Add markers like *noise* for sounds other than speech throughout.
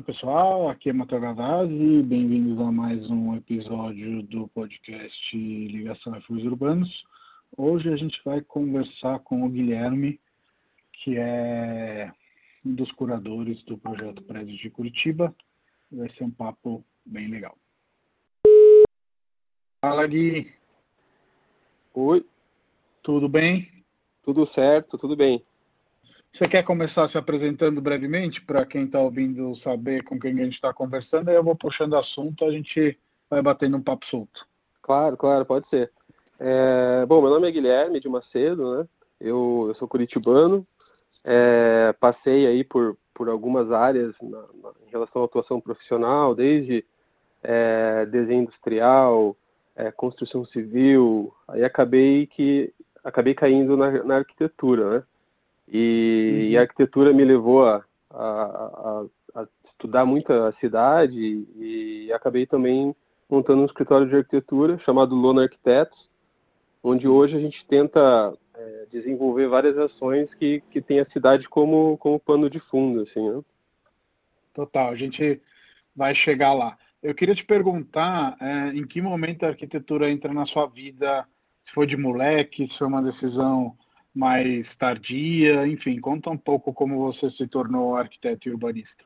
Oi pessoal, aqui é Matheus Gavazzi, bem-vindos a mais um episódio do podcast Ligação Refúgios Urbanos. Hoje a gente vai conversar com o Guilherme, que é um dos curadores do projeto Prédios de Curitiba. Vai ser um papo bem legal. Fala Gui. Oi. Tudo bem? Tudo certo, tudo bem. Você quer começar se apresentando brevemente para quem está ouvindo saber com quem a gente está conversando? Aí eu vou puxando assunto, a gente vai batendo um papo solto. Claro, claro, pode ser. É, bom, meu nome é Guilherme de Macedo, né? Eu, eu sou curitibano, é, passei aí por, por algumas áreas na, na, em relação à atuação profissional, desde é, desenho industrial, é, construção civil, aí acabei que acabei caindo na, na arquitetura, né? E, uhum. e, a arquitetura me levou a, a, a, a, estudar muito a cidade e acabei também montando um escritório de arquitetura chamado Lona Arquitetos, onde hoje a gente tenta é, desenvolver várias ações que, que tem a cidade como, como pano de fundo. Assim, né? Total, a gente vai chegar lá. Eu queria te perguntar é, em que momento a arquitetura entra na sua vida, se foi de moleque, se foi uma decisão mais tardia, enfim, conta um pouco como você se tornou arquiteto e urbanista.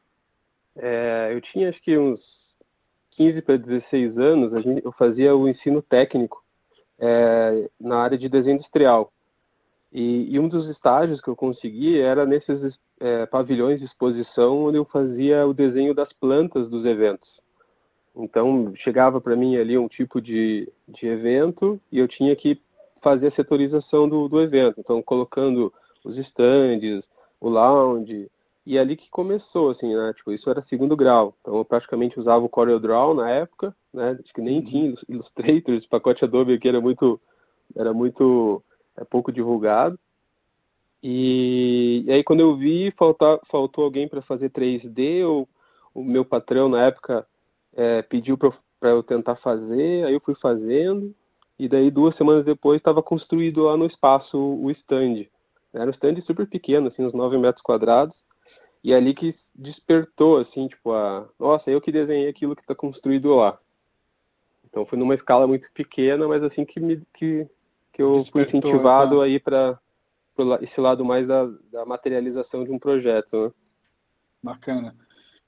É, eu tinha acho que uns 15 para 16 anos, gente, eu fazia o ensino técnico é, na área de desenho industrial. E, e, um dos estágios que eu consegui era nesses é, pavilhões de exposição onde eu fazia o desenho das plantas dos eventos. Então chegava para mim ali um tipo de, de evento e eu tinha que fazer a setorização do, do evento. Então, colocando os stands, o lounge, e é ali que começou, assim, né? Tipo, isso era segundo grau. Então, eu praticamente usava o CorelDRAW na época, né? Acho que nem uhum. tinha Illustrator, esse pacote Adobe aqui era muito, era muito, é pouco divulgado. E, e aí, quando eu vi, faltar, faltou alguém para fazer 3D, ou o meu patrão, na época, é, pediu para eu tentar fazer, aí eu fui fazendo, e daí duas semanas depois estava construído lá no espaço o stand. Era um stand super pequeno, assim, uns 9 metros quadrados. E é ali que despertou, assim, tipo, a. Nossa, eu que desenhei aquilo que está construído lá. Então foi numa escala muito pequena, mas assim que, me, que, que eu despertou, fui incentivado tá. aí para esse lado mais da, da, materialização de um projeto. Né? Bacana.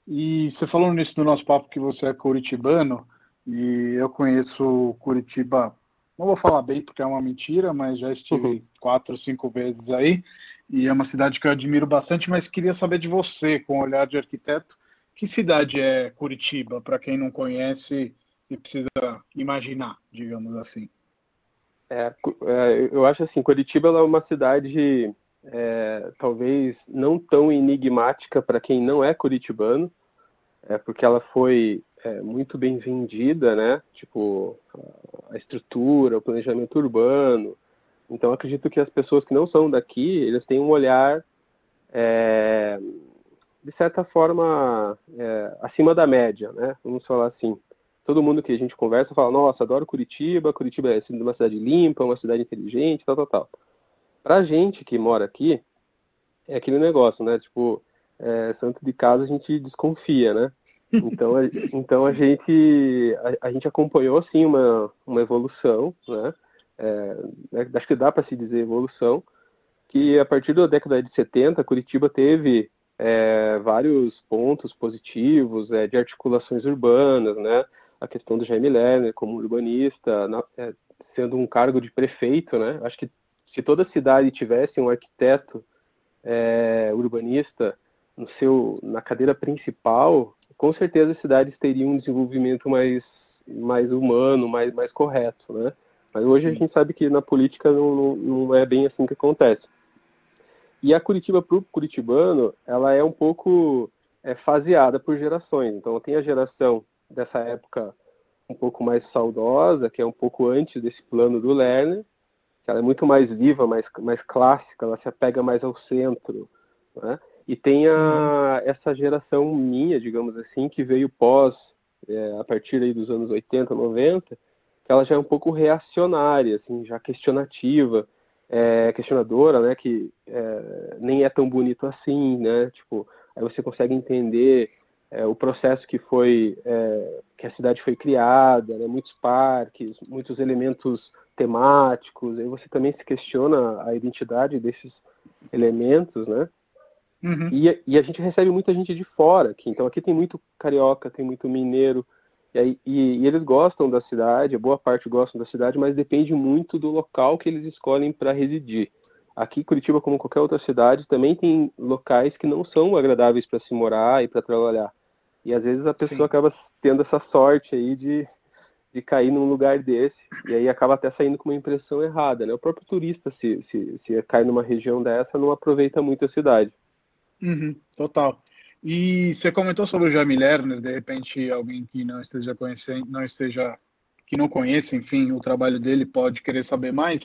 E você falou nisso no nosso papo que você é curitibano, e eu conheço Curitiba não vou falar bem porque é uma mentira, mas já estive uhum. quatro, cinco vezes aí. E é uma cidade que eu admiro bastante, mas queria saber de você, com o olhar de arquiteto, que cidade é Curitiba, para quem não conhece e precisa imaginar, digamos assim. É, é eu acho assim, Curitiba é uma cidade é, talvez não tão enigmática para quem não é curitibano, é porque ela foi é, muito bem vendida, né? Tipo, a estrutura, o planejamento urbano. Então acredito que as pessoas que não são daqui, eles têm um olhar é, de certa forma é, acima da média, né? Vamos falar assim. Todo mundo que a gente conversa fala, nossa, adoro Curitiba, Curitiba é uma cidade limpa, uma cidade inteligente, tal, tal, tal. Pra gente que mora aqui, é aquele negócio, né? Tipo, é, santo de casa a gente desconfia, né? Então a, então a gente a, a, gente acompanhou assim uma, uma evolução, né? É, né, acho que dá para se dizer evolução, que a partir da década de 70 Curitiba teve é, vários pontos positivos é, de articulações urbanas, né? A questão do Jaime Lerner como urbanista, na, é, sendo um cargo de prefeito, né? Acho que se toda cidade tivesse um arquiteto é, urbanista no seu, na cadeira principal, com certeza as cidades teriam um desenvolvimento mais, mais humano, mais, mais correto, né? Mas hoje a gente sabe que na política não, não, não é bem assim que acontece. E a Curitiba para o curitibano, ela é um pouco é, faseada por gerações. Então tem a geração dessa época um pouco mais saudosa, que é um pouco antes desse plano do Lerner, que ela é muito mais viva, mais, mais clássica, ela se apega mais ao centro. Né? E tem a, uhum. essa geração minha, digamos assim, que veio pós, é, a partir aí dos anos 80, 90, que ela já é um pouco reacionária, assim, já questionativa, é, questionadora, né, que é, nem é tão bonito assim, né, tipo, aí você consegue entender é, o processo que foi é, que a cidade foi criada, né, muitos parques, muitos elementos temáticos. Aí você também se questiona a identidade desses elementos, né? Uhum. E, e, a gente recebe muita gente de fora aqui. Então aqui tem muito carioca, tem muito mineiro. E, aí, e, e eles gostam da cidade, boa parte gostam da cidade, mas depende muito do local que eles escolhem para residir. Aqui, Curitiba, como qualquer outra cidade, também tem locais que não são agradáveis para se morar e para trabalhar. E às vezes a pessoa Sim. acaba tendo essa sorte aí de, de cair num lugar desse, e aí acaba até saindo com uma impressão errada. Né? O próprio turista, se, se, se cai numa região dessa, não aproveita muito a cidade. Uhum, total. E você comentou sobre o Jamie Lerner, de repente alguém que não esteja conhecendo, não esteja, que não conhece, enfim, o trabalho dele pode querer saber mais.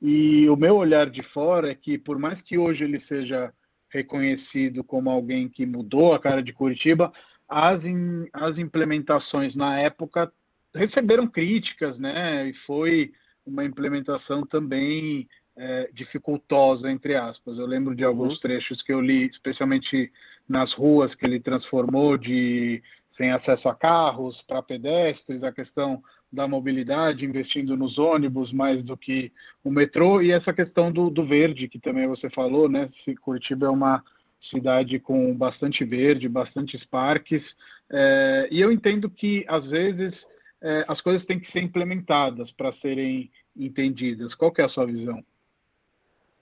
E o meu olhar de fora é que por mais que hoje ele seja reconhecido como alguém que mudou a cara de Curitiba, as, in, as implementações na época receberam críticas, né? E foi uma implementação também é, dificultosa, entre aspas. Eu lembro de alguns uhum. trechos que eu li, especialmente nas ruas que ele transformou de sem acesso a carros para pedestres, a questão da mobilidade, investindo nos ônibus mais do que o metrô, e essa questão do, do verde, que também você falou, né? Curitiba é uma cidade com bastante verde, bastantes parques, é, e eu entendo que, às vezes, é, as coisas têm que ser implementadas para serem entendidas. Qual é a sua visão?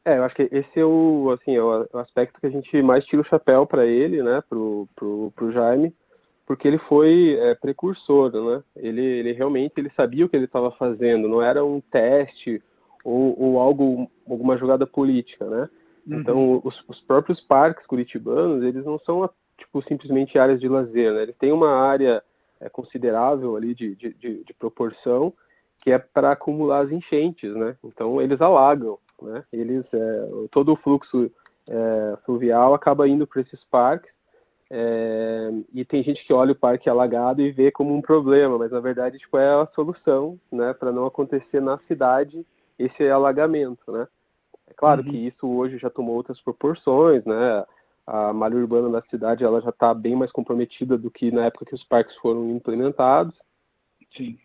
É, eu acho que esse é o, assim, é o aspecto que a gente mais tira o chapéu para ele, né, pro, pro, pro Jaime, porque ele foi é, precursor, né? Ele, ele realmente ele sabia o que ele estava fazendo, não era um teste ou, ou algo, alguma jogada política, né? Uhum. Então, os, os, próprios parques curitibanos, eles não são tipo simplesmente áreas de lazer, né? Eles têm uma área é, considerável ali de, de, de, de proporção que é para acumular as enchentes, né? Então, eles alagam né? Eles, é, todo o fluxo é, fluvial acaba indo para esses parques é, e tem gente que olha o parque alagado e vê como um problema, mas na verdade tipo, é a solução né, para não acontecer na cidade esse alagamento. Né? É claro uhum. que isso hoje já tomou outras proporções, né? a malha urbana da cidade ela já está bem mais comprometida do que na época que os parques foram implementados.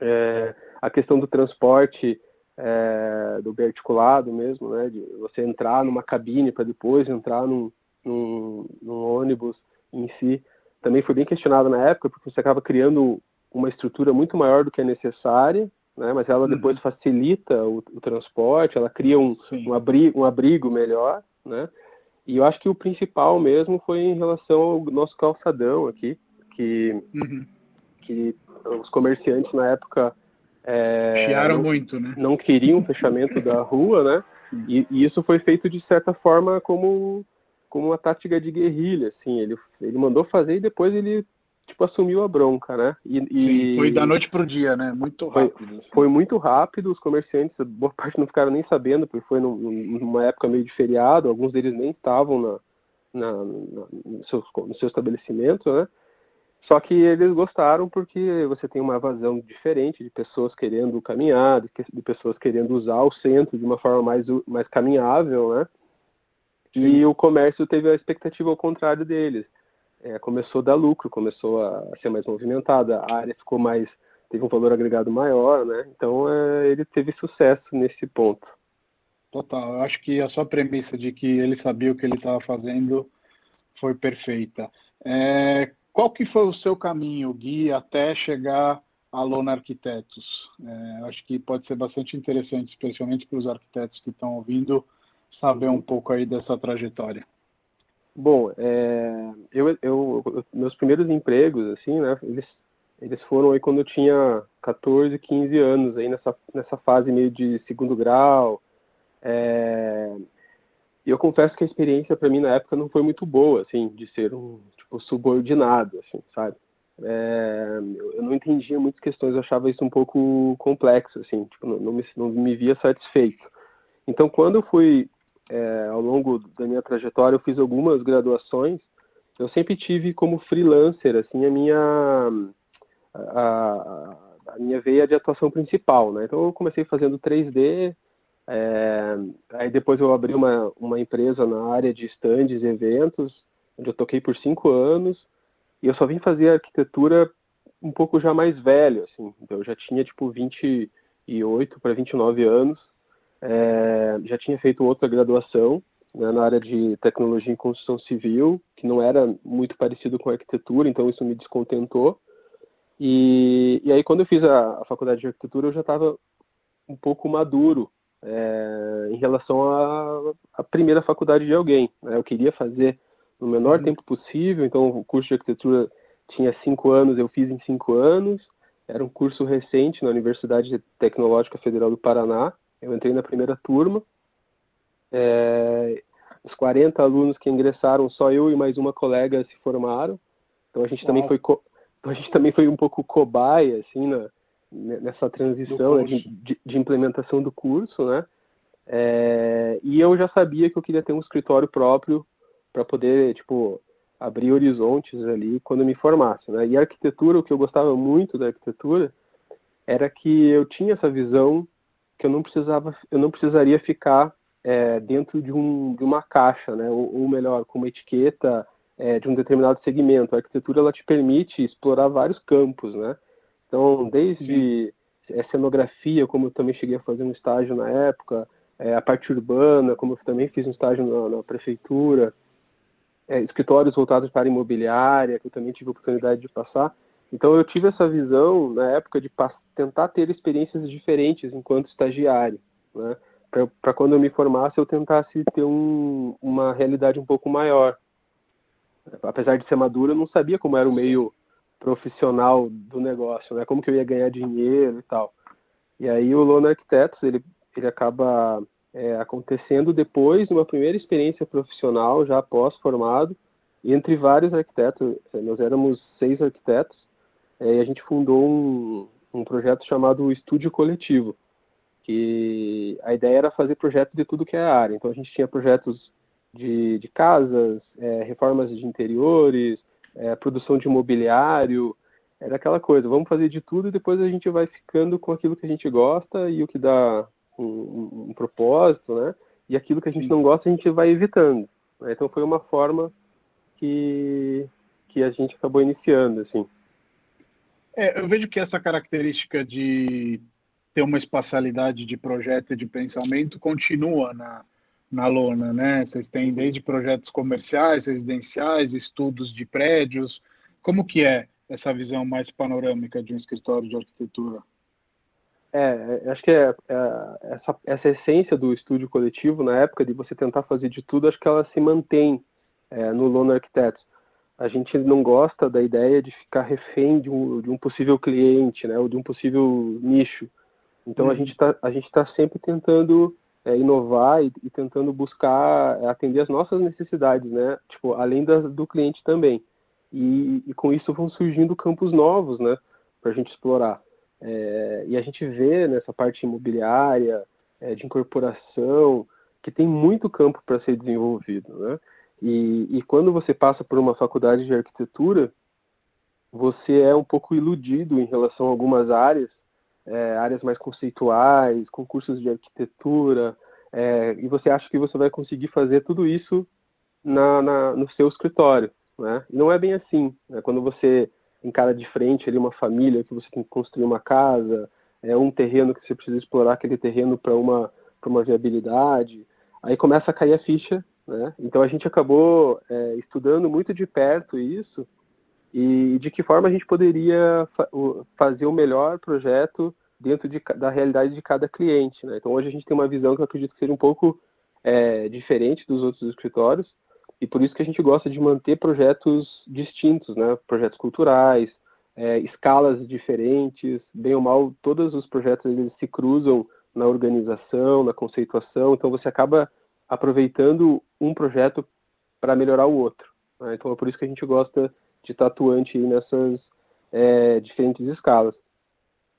É, a questão do transporte é, do biarticulado mesmo, né, de você entrar numa cabine para depois entrar num, num, num, ônibus em si, também foi bem questionado na época, porque você acaba criando uma estrutura muito maior do que é necessária, né, mas ela uhum. depois uhum. facilita o, o, transporte, ela cria um, um, abrigo, um abrigo melhor, né, e eu acho que o principal mesmo foi em relação ao nosso calçadão aqui, que, uhum. que os comerciantes na época é, Chiaram não, muito, né? Não queriam o fechamento da rua, né? E, e, isso foi feito de certa forma como, como uma tática de guerrilha, assim. Ele, ele mandou fazer e depois ele tipo assumiu a bronca, né? E, Sim, foi da noite pro dia, né? Muito rápido. Foi, assim. foi, muito rápido, os comerciantes, boa parte não ficaram nem sabendo, porque foi num, numa época meio de feriado, alguns deles nem estavam na, na, na no, seu, no seu estabelecimento, né? Só que eles gostaram porque você tem uma vazão diferente de pessoas querendo caminhar, de, pessoas querendo usar o centro de uma forma mais, mais caminhável, né? E o comércio teve a expectativa ao contrário deles. É, começou a dar lucro, começou a ser mais movimentada, a área ficou mais, teve um valor agregado maior, né? Então é, ele teve sucesso nesse ponto. Total, eu acho que a sua premissa de que ele sabia o que ele estava fazendo foi perfeita. É, qual que foi o seu caminho, Gui, até chegar a Lona Arquitetos? É, acho que pode ser bastante interessante, especialmente para os arquitetos que estão ouvindo, saber um pouco aí dessa trajetória. Bom, é, eu, eu, meus primeiros empregos, assim, né, eles, eles foram aí quando eu tinha 14, 15 anos, aí nessa, nessa fase meio de segundo grau. É, e eu confesso que a experiência para mim na época não foi muito boa, assim, de ser um tipo, subordinado, assim, sabe? É, eu não entendia muitas questões, eu achava isso um pouco complexo, assim, tipo, não, não, me, não me via satisfeito. Então, quando eu fui, é, ao longo da minha trajetória, eu fiz algumas graduações, eu sempre tive como freelancer, assim, a minha, a, a minha veia de atuação principal, né? Então, eu comecei fazendo 3D, é, aí depois eu abri uma, uma empresa na área de stands e eventos, onde eu toquei por cinco anos. E eu só vim fazer arquitetura um pouco já mais velho, assim. Então, eu já tinha tipo 28 para 29 anos. É, já tinha feito outra graduação né, na área de tecnologia em construção civil, que não era muito parecido com arquitetura, então isso me descontentou. E, e aí quando eu fiz a, a faculdade de arquitetura, eu já estava um pouco maduro é, em relação à, à, primeira faculdade de alguém. Né? Eu queria fazer no menor uhum. tempo possível, então o curso de arquitetura tinha cinco anos, eu fiz em cinco anos. Era um curso recente na Universidade Tecnológica Federal do Paraná. Eu entrei na primeira turma. É, os 40 alunos que ingressaram, só eu e mais uma colega se formaram. Então a gente também foi a gente também foi um pouco cobaia assim na, nessa transição né, de, de, de, implementação do curso, né? É, e eu já sabia que eu queria ter um escritório próprio para poder tipo abrir horizontes ali quando me formasse, né? E a arquitetura, o que eu gostava muito da arquitetura era que eu tinha essa visão que eu não precisava, eu não precisaria ficar é, dentro de, um, de, uma caixa, né? ou, ou melhor, com uma etiqueta é, de um determinado segmento. A arquitetura ela te permite explorar vários campos, né? Então, desde Sim. cenografia, como eu também cheguei a fazer um estágio na época, é, a parte urbana, como eu também fiz um estágio na, na prefeitura, é, escritórios voltados para imobiliária, que eu também tive a oportunidade de passar. Então, eu tive essa visão na época de tentar ter experiências diferentes enquanto estagiário, né? para quando eu me formasse eu tentasse ter um, uma realidade um pouco maior. Apesar de ser maduro, eu não sabia como era o meio profissional do negócio, né? Como que eu ia ganhar dinheiro e tal. E aí o Lona Arquitetos, ele, ele acaba é, acontecendo depois de uma primeira experiência profissional, já pós-formado, entre vários arquitetos. Nós éramos seis arquitetos, é, e a gente fundou um, um projeto chamado Estúdio Coletivo que a ideia era fazer projetos de tudo que é área. Então a gente tinha projetos de, de casas, é, reformas de interiores, é, produção de imobiliário, era aquela coisa, vamos fazer de tudo e depois a gente vai ficando com aquilo que a gente gosta e o que dá um, um, propósito, né? E aquilo que a gente não gosta a gente vai evitando. Né? Então foi uma forma que, que a gente acabou iniciando, assim. É, eu vejo que essa característica de ter uma espacialidade de projeto e de pensamento continua na, na lona, né? Vocês têm desde projetos comerciais, residenciais, estudos de prédios. Como que é essa visão mais panorâmica de um escritório de arquitetura? É, é acho que é, é, essa, essa essência do estúdio coletivo, na época de você tentar fazer de tudo, acho que ela se mantém é, no Lona Arquitetos. A gente não gosta da ideia de ficar refém de um, de um possível cliente, né, ou de um possível nicho. Então uhum. a gente está a gente está sempre tentando é, inovar e, e, tentando buscar atender as nossas necessidades, né? Tipo, além da, do cliente também. E, e, com isso vão surgindo campos novos, né? Para a gente explorar. É, e a gente vê nessa parte imobiliária, é, de incorporação, que tem muito campo para ser desenvolvido, né? E, e quando você passa por uma faculdade de arquitetura, você é um pouco iludido em relação a algumas áreas é, áreas mais conceituais, concursos de arquitetura, é, e você acha que você vai conseguir fazer tudo isso na, na, no seu escritório. Né? E não é bem assim. Né? Quando você encara de frente ali uma família, que você tem que construir uma casa, é um terreno que você precisa explorar aquele terreno para uma, uma viabilidade, aí começa a cair a ficha. Né? Então a gente acabou é, estudando muito de perto isso e de que forma a gente poderia fa fazer o melhor projeto dentro de, da realidade de cada cliente. Né? Então hoje a gente tem uma visão que eu acredito que seja um pouco é, diferente dos outros escritórios, e por isso que a gente gosta de manter projetos distintos, né? projetos culturais, é, escalas diferentes, bem ou mal, todos os projetos eles se cruzam na organização, na conceituação, então você acaba aproveitando um projeto para melhorar o outro. Né? Então é por isso que a gente gosta de estar atuante nessas é, diferentes escalas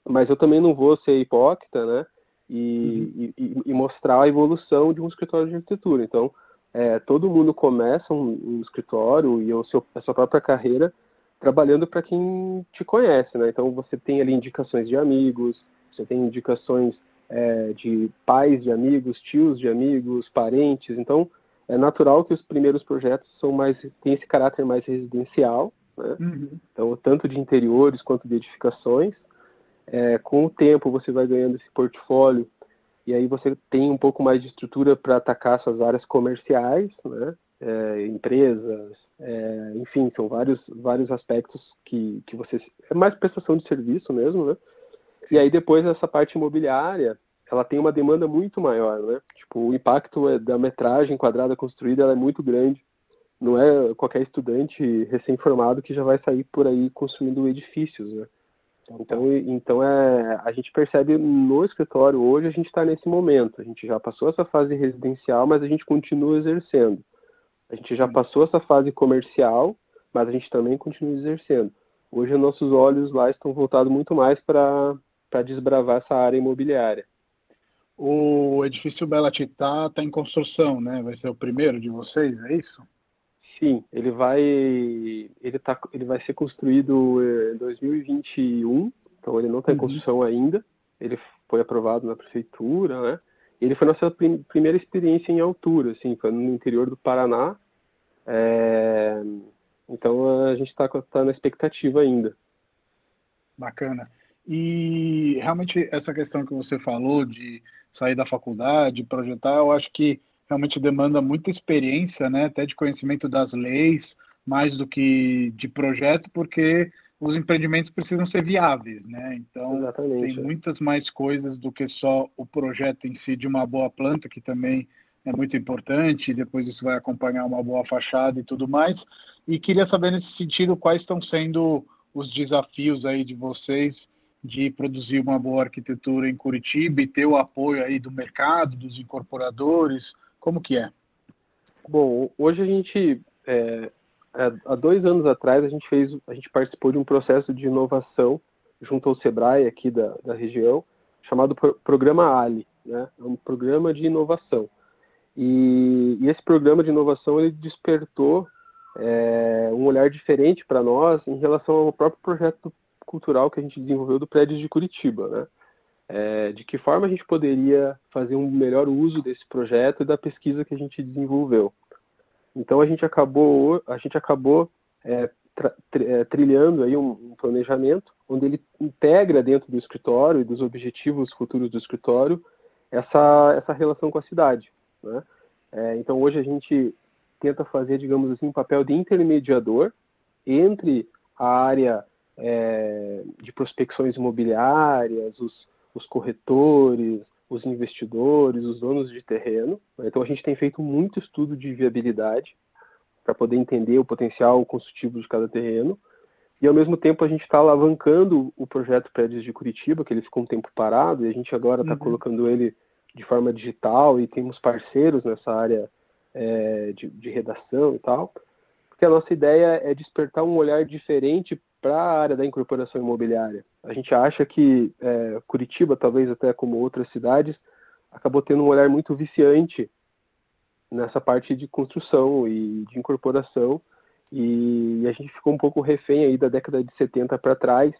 mas eu também não vou ser hipócrita, né? E, uhum. e, e mostrar a evolução de um escritório de arquitetura. Então, é, todo mundo começa um, um escritório e o seu, a sua própria carreira trabalhando para quem te conhece, né? Então você tem ali indicações de amigos, você tem indicações é, de pais de amigos, tios de amigos, parentes. Então é natural que os primeiros projetos são mais têm esse caráter mais residencial, Né? Uhum. Então, tanto de interiores quanto de edificações. É, com o tempo, você vai ganhando esse portfólio e aí você tem um pouco mais de estrutura para atacar essas áreas comerciais, né? É, empresas, é, enfim, são vários, vários aspectos que, que você. É mais prestação de serviço mesmo, né? E aí depois essa parte imobiliária, ela tem uma demanda muito maior, né? Tipo, o impacto é da metragem quadrada construída ela é muito grande. Não é qualquer estudante recém-formado que já vai sair por aí construindo edifícios, né? Então, então é, a gente percebe no escritório hoje, a gente está nesse momento. A gente já passou essa fase residencial, mas a gente continua exercendo. A gente já passou essa fase comercial, mas a gente também continua exercendo. Hoje nossos olhos lá estão voltados muito mais para desbravar essa área imobiliária. O edifício Bela Titá está em construção, né? Vai ser o primeiro de vocês, é isso? Sim, ele vai ele tá, ele vai ser construído em 2021, então ele não está em uhum. construção ainda. Ele foi aprovado na prefeitura, né? Ele foi nossa prim primeira experiência em altura, assim, foi no interior do Paraná. É... Então a gente está tá na expectativa ainda. Bacana. E realmente essa questão que você falou de sair da faculdade, projetar, eu acho que realmente demanda muita experiência, né, até de conhecimento das leis, mais do que de projeto, porque os empreendimentos precisam ser viáveis, né? Então Exatamente. tem muitas mais coisas do que só o projeto em si de uma boa planta, que também é muito importante, depois isso vai acompanhar uma boa fachada e tudo mais. E queria saber nesse sentido quais estão sendo os desafios aí de vocês de produzir uma boa arquitetura em Curitiba e ter o apoio aí do mercado, dos incorporadores, como que é? Bom, hoje a gente, é, é, há dois anos atrás, a gente fez, a gente participou de um processo de inovação junto ao Sebrae aqui da, da região, chamado Programa Ali, né? É um programa de inovação. E, e esse programa de inovação ele despertou é, um olhar diferente para nós em relação ao próprio projeto cultural que a gente desenvolveu do prédio de Curitiba, né? É, de que forma a gente poderia fazer um melhor uso desse projeto e da pesquisa que a gente desenvolveu. Então a gente acabou, a gente acabou é, é, trilhando aí um, um, planejamento onde ele integra dentro do escritório e dos objetivos futuros do escritório essa, essa relação com a cidade. Né? É, então hoje a gente tenta fazer, digamos assim, um papel de intermediador entre a área é, de prospecções imobiliárias, os, os corretores, os investidores, os donos de terreno. Né? Então a gente tem feito muito estudo de viabilidade para poder entender o potencial construtivo de cada terreno. E ao mesmo tempo a gente está alavancando o projeto Prédios de Curitiba, que ele ficou um tempo parado, e a gente agora está uhum. colocando ele de forma digital e temos parceiros nessa área é, de, de redação e tal. Porque a nossa ideia é despertar um olhar diferente para a área da incorporação imobiliária. A gente acha que é, Curitiba, talvez até como outras cidades, acabou tendo um olhar muito viciante nessa parte de construção e de incorporação. E a gente ficou um pouco refém aí da década de 70 para trás,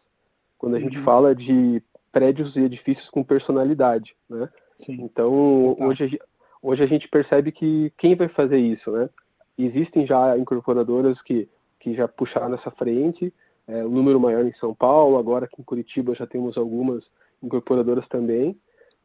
quando a uhum. gente fala de prédios e edifícios com personalidade. Né? Então, hoje, hoje a gente percebe que quem vai fazer isso? Né? Existem já incorporadoras que, que já puxaram essa frente, é, um número maior em São Paulo, agora aqui em Curitiba já temos algumas incorporadoras também,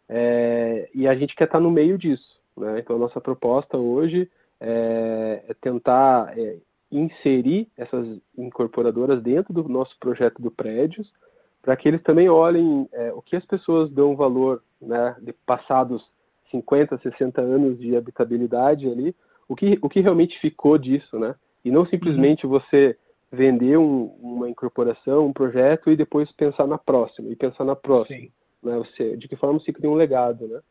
é, e a gente quer estar no meio disso. Né? Então a nossa proposta hoje é, é tentar é, inserir essas incorporadoras dentro do nosso projeto do prédios, para que eles também olhem é, o que as pessoas dão valor né, de passados 50, 60 anos de habitabilidade ali, o que, o que realmente ficou disso, né? E não simplesmente uhum. você vender um, uma incorporação, um projeto e depois pensar na próxima, e pensar na próxima. Né? Você, de que forma se cria um legado, né?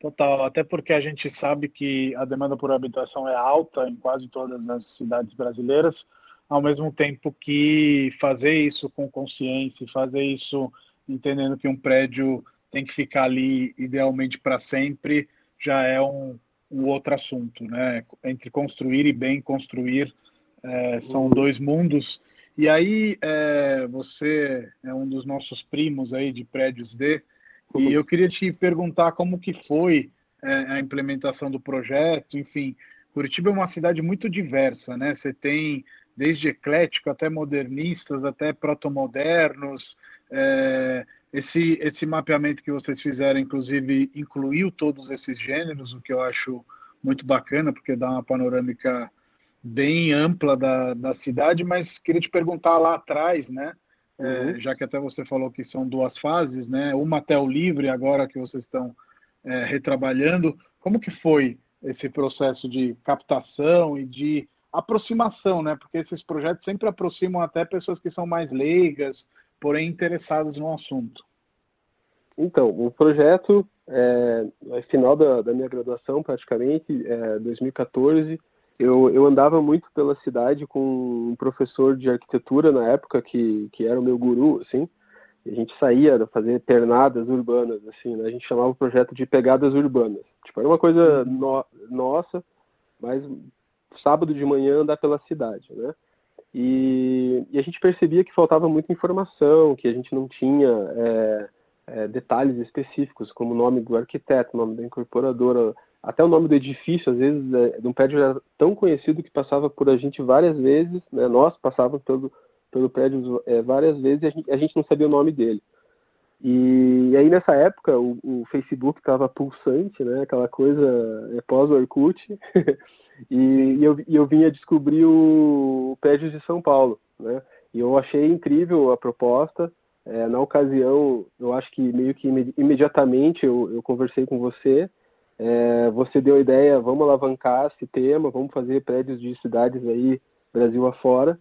Total, até porque a gente sabe que a demanda por habitação é alta em quase todas as cidades brasileiras, ao mesmo tempo que fazer isso com consciência, fazer isso entendendo que um prédio tem que ficar ali idealmente para sempre, já é um, um outro assunto, né? Entre construir e bem construir, é, são dois mundos. E aí é, você é um dos nossos primos aí de prédios D. E eu queria te perguntar como que foi é, a implementação do projeto. Enfim, Curitiba é uma cidade muito diversa, né? Você tem desde eclético até modernistas, até protomodernos. É, esse, esse mapeamento que vocês fizeram, inclusive, incluiu todos esses gêneros, o que eu acho muito bacana, porque dá uma panorâmica bem ampla da, da cidade, mas queria te perguntar lá atrás, né? É, uhum. já que até você falou que são duas fases, né? Uma até o livre, agora que vocês estão é, retrabalhando. Como que foi esse processo de captação e de aproximação, né? Porque esses projetos sempre aproximam até pessoas que são mais leigas, porém interessadas no assunto. Então, o projeto, é, no final da, da, minha graduação, praticamente, é, 2014, eu, eu andava muito pela cidade com um professor de arquitetura na época, que, que era o meu guru, assim, a gente saía fazer pernadas urbanas, assim, né? A gente chamava o projeto de pegadas urbanas. Tipo, era uma coisa no, nossa, mas sábado de manhã andar pela cidade, né? E, e, a gente percebia que faltava muita informação, que a gente não tinha é, é, detalhes específicos, como o nome do arquiteto, o nome da incorporadora, até o nome do edifício, às vezes, é, de um prédio era tão conhecido que passava por a gente várias vezes, né? nós passávamos pelo, pelo prédio é, várias vezes e a gente, a gente, não sabia o nome dele. E, e aí nessa época o, o Facebook estava pulsante, né? aquela coisa é, pós-Orkut, *laughs* e, e, eu, e eu vinha descobrir o prédio de São Paulo. Né? E eu achei incrível a proposta. É, na ocasião, eu acho que meio que imediatamente eu, eu conversei com você. É, você deu a ideia, vamos alavancar esse tema, vamos fazer prédios de cidades aí, Brasil afora.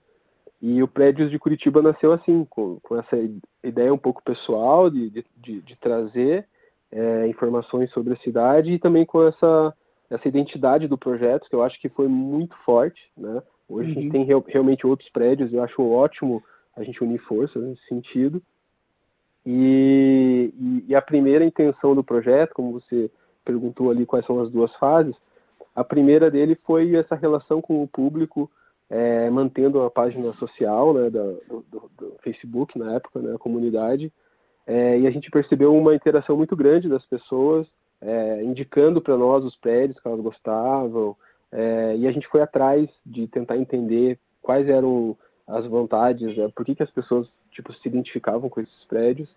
E o Prédios de Curitiba nasceu assim, com, com essa ideia um pouco pessoal de, de, de trazer é, informações sobre a cidade e também com essa, essa identidade do projeto, que eu acho que foi muito forte. Né? Hoje uhum. a gente uhum. tem real, realmente outros prédios, eu acho ótimo a gente unir forças nesse sentido. E, e, e, a primeira intenção do projeto, como você perguntou ali quais são as duas fases, a primeira dele foi essa relação com o público, é, mantendo a página social né, do, do, do, Facebook na época, né, a comunidade, é, e a gente percebeu uma interação muito grande das pessoas, é, indicando para nós os prédios que elas gostavam, é, e a gente foi atrás de tentar entender quais eram as vontades, né, por que, que as pessoas tipo, se identificavam com esses prédios,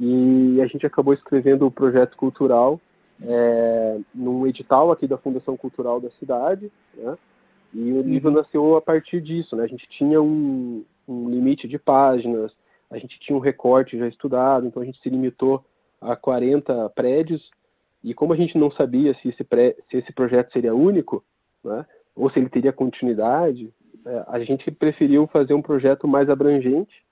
e a gente acabou escrevendo o projeto cultural é, num edital aqui da Fundação Cultural da cidade, né, e o livro uhum. nasceu a partir disso, né? A gente tinha um, um, limite de páginas, a gente tinha um recorte já estudado, então a gente se limitou a 40 prédios, e como a gente não sabia se esse, pré, se esse projeto seria único, né? ou se ele teria continuidade, é, a gente preferiu fazer um projeto mais abrangente,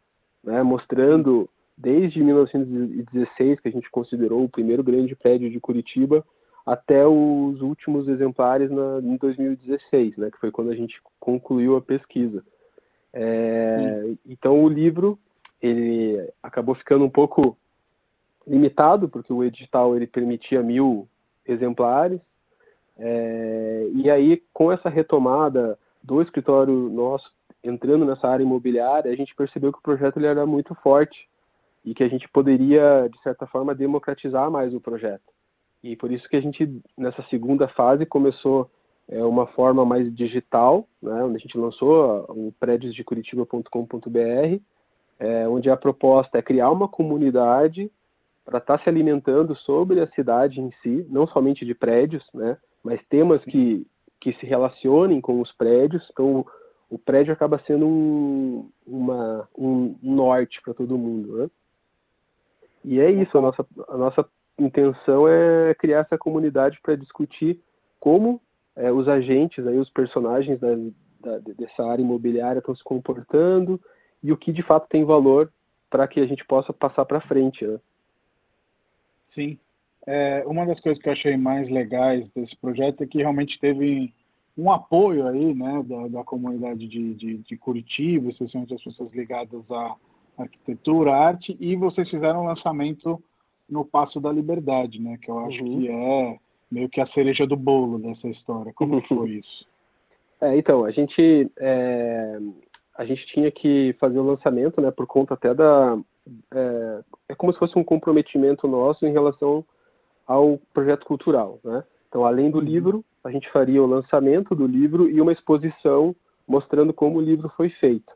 né? mostrando desde 1916, que a gente considerou o primeiro grande prédio de Curitiba, até os últimos exemplares na, em 2016, né, que foi quando a gente concluiu a pesquisa. É, então o livro ele acabou ficando um pouco limitado, porque o edital ele permitia mil exemplares, é, e aí com essa retomada do escritório nosso entrando nessa área imobiliária, a gente percebeu que o projeto ele era muito forte e que a gente poderia, de certa forma, democratizar mais o projeto. E por isso que a gente, nessa segunda fase, começou é, uma forma mais digital, né, onde a gente lançou o prédiosdecuritiba.com.br, é, onde a proposta é criar uma comunidade para estar tá se alimentando sobre a cidade em si, não somente de prédios, né, mas temas que, que se relacionem com os prédios. Então, o, prédio acaba sendo um, uma, um norte para todo mundo. Né? E é isso, a nossa, a nossa intenção é criar essa comunidade para discutir como é, os agentes, aí, os personagens da, da, dessa área imobiliária estão se comportando e o que de fato tem valor para que a gente possa passar para frente. Né? Sim. É, uma das coisas que eu achei mais legais desse projeto é que realmente teve um apoio aí, né, da, da comunidade de, de, de Curitiba, especialmente as pessoas ligadas à arquitetura, arte, e vocês fizeram um lançamento no Passo da Liberdade, né? Que eu acho uhum. que é meio que a cereja do bolo dessa história. Como foi *laughs* isso? É, então, a gente, é, a gente tinha que fazer o lançamento, né, por conta até da... É, é como se fosse um comprometimento nosso em relação ao projeto cultural, né? Então, além do uhum. livro, a gente faria o lançamento do livro e uma exposição mostrando como o livro foi feito.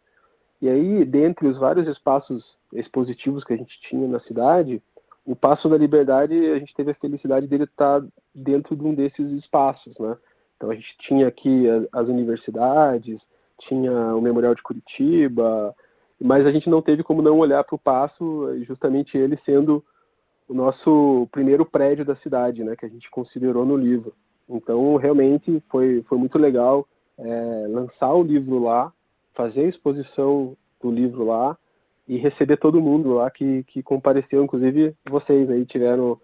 E aí, dentre os vários espaços expositivos que a gente tinha na cidade, o Passo da Liberdade, a gente teve a felicidade dele estar dentro de um desses espaços, né? Então a gente tinha aqui as universidades, tinha o Memorial de Curitiba, mas a gente não teve como não olhar para o Passo, justamente ele sendo o nosso primeiro prédio da cidade, né, que a gente considerou no livro. Então, realmente foi, foi muito legal é, lançar o livro lá, fazer a exposição do livro lá e receber todo mundo lá que, que compareceu, inclusive vocês aí tiveram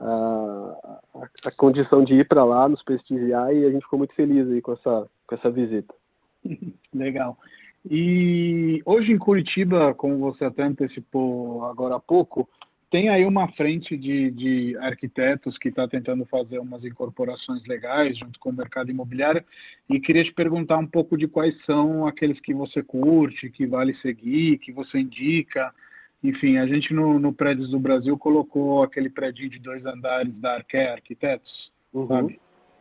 a, a, a condição de ir para lá, nos prestigiar e a gente ficou muito feliz aí com essa, com essa visita. *laughs* Legal. E hoje em Curitiba, como você até antecipou agora há pouco, tem aí uma frente de, de arquitetos que está tentando fazer umas incorporações legais junto com o mercado imobiliário e queria te perguntar um pouco de quais são aqueles que você curte, que vale seguir, que você indica. Enfim, a gente no, no Prédios do Brasil colocou aquele prédio de dois andares da Arque Arquitetos, uhum. sabe?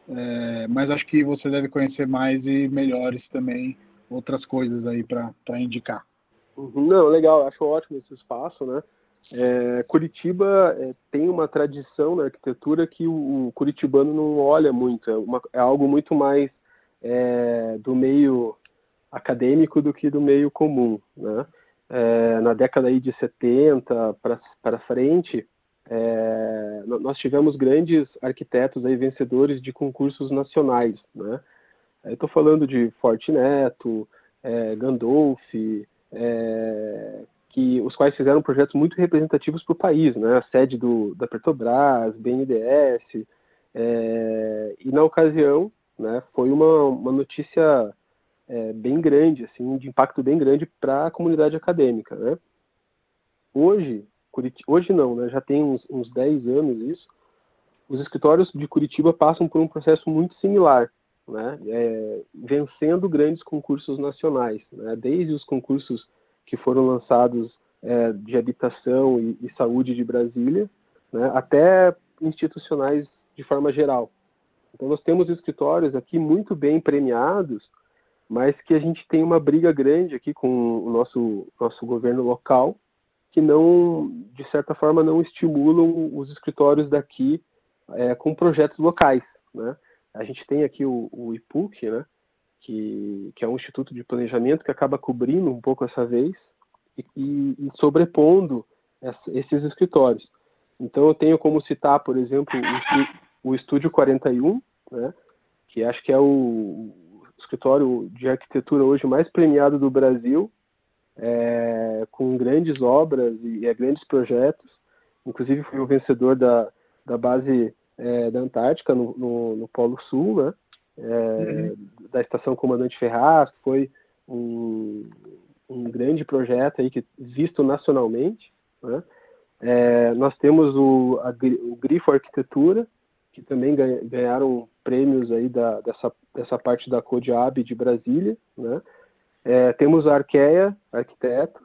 É, mas acho que você deve conhecer mais e melhores também outras coisas aí para indicar. Uhum. Não, legal, acho ótimo esse espaço, né? É, Curitiba é, tem uma tradição na arquitetura que o, o curitibano não olha muito, é, uma, é algo muito mais é, do meio acadêmico do que do meio comum. Né? É, na década aí de 70 para frente, é, nós tivemos grandes arquitetos aí vencedores de concursos nacionais. Né? Estou falando de Forte Neto, Gandolfi, é, que, os quais fizeram projetos muito representativos para o país, né? a sede do, da Petrobras, BNDES, é, e na ocasião né, foi uma, uma notícia é, bem grande, assim, de impacto bem grande para a comunidade acadêmica. Né? Hoje, Curitiba, hoje não, né, já tem uns, uns 10 anos isso, os escritórios de Curitiba passam por um processo muito similar, né, é, vencendo grandes concursos nacionais, né, desde os concursos que foram lançados é, de habitação e, e, saúde de Brasília, né, até institucionais de forma geral. Então nós temos escritórios aqui muito bem premiados, mas que a gente tem uma briga grande aqui com o nosso, nosso governo local, que não, de certa forma, não estimulam os escritórios daqui é, com projetos locais. Né? A gente tem aqui o, o IPUC, né, que, que é um instituto de planejamento que acaba cobrindo um pouco essa vez e, e sobrepondo essa, esses escritórios. Então eu tenho como citar, por exemplo, o, o Estúdio 41, né, que acho que é o escritório de arquitetura hoje mais premiado do Brasil, é, com grandes obras e é, grandes projetos. Inclusive foi o vencedor da, da base é, da Antártica no, no, no Polo Sul, né? É, uhum. da Estação Comandante Ferraz, foi um, um grande projeto aí que visto nacionalmente. Né? É, nós temos o, a, o Grifo Arquitetura, que também ganharam prêmios aí da, dessa, dessa parte da Codiab de Brasília. Né? É, temos a Arqueia Arquitetos.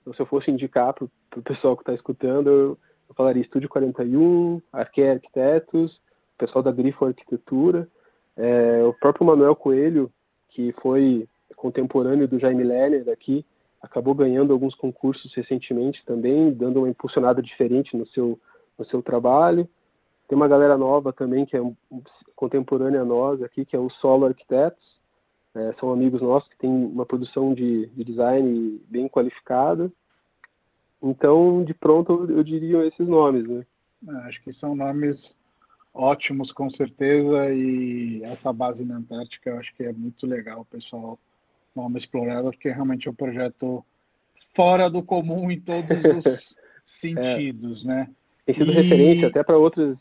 Então, se eu fosse indicar para o pessoal que está escutando, eu, eu falaria Estúdio 41, Arqueia Arquitetos, pessoal da Grifo Arquitetura. É, o próprio Manuel Coelho, que foi contemporâneo do Jaime Lerner daqui, acabou ganhando alguns concursos recentemente também, dando uma impulsionada diferente no seu, no seu trabalho. Tem uma galera nova também, que é contemporânea a nós aqui, que é o Solo Arquitetos. É, são amigos nossos que têm uma produção de, de design bem qualificada. Então, de pronto, eu, eu diria esses nomes. Né? É, acho que são nomes ótimos com certeza e essa base na Antártica eu acho que é muito legal o pessoal dar uma explorada, porque realmente é um projeto fora do comum em todos os *laughs* sentidos, é. né? Tem sido e... referência até para outros,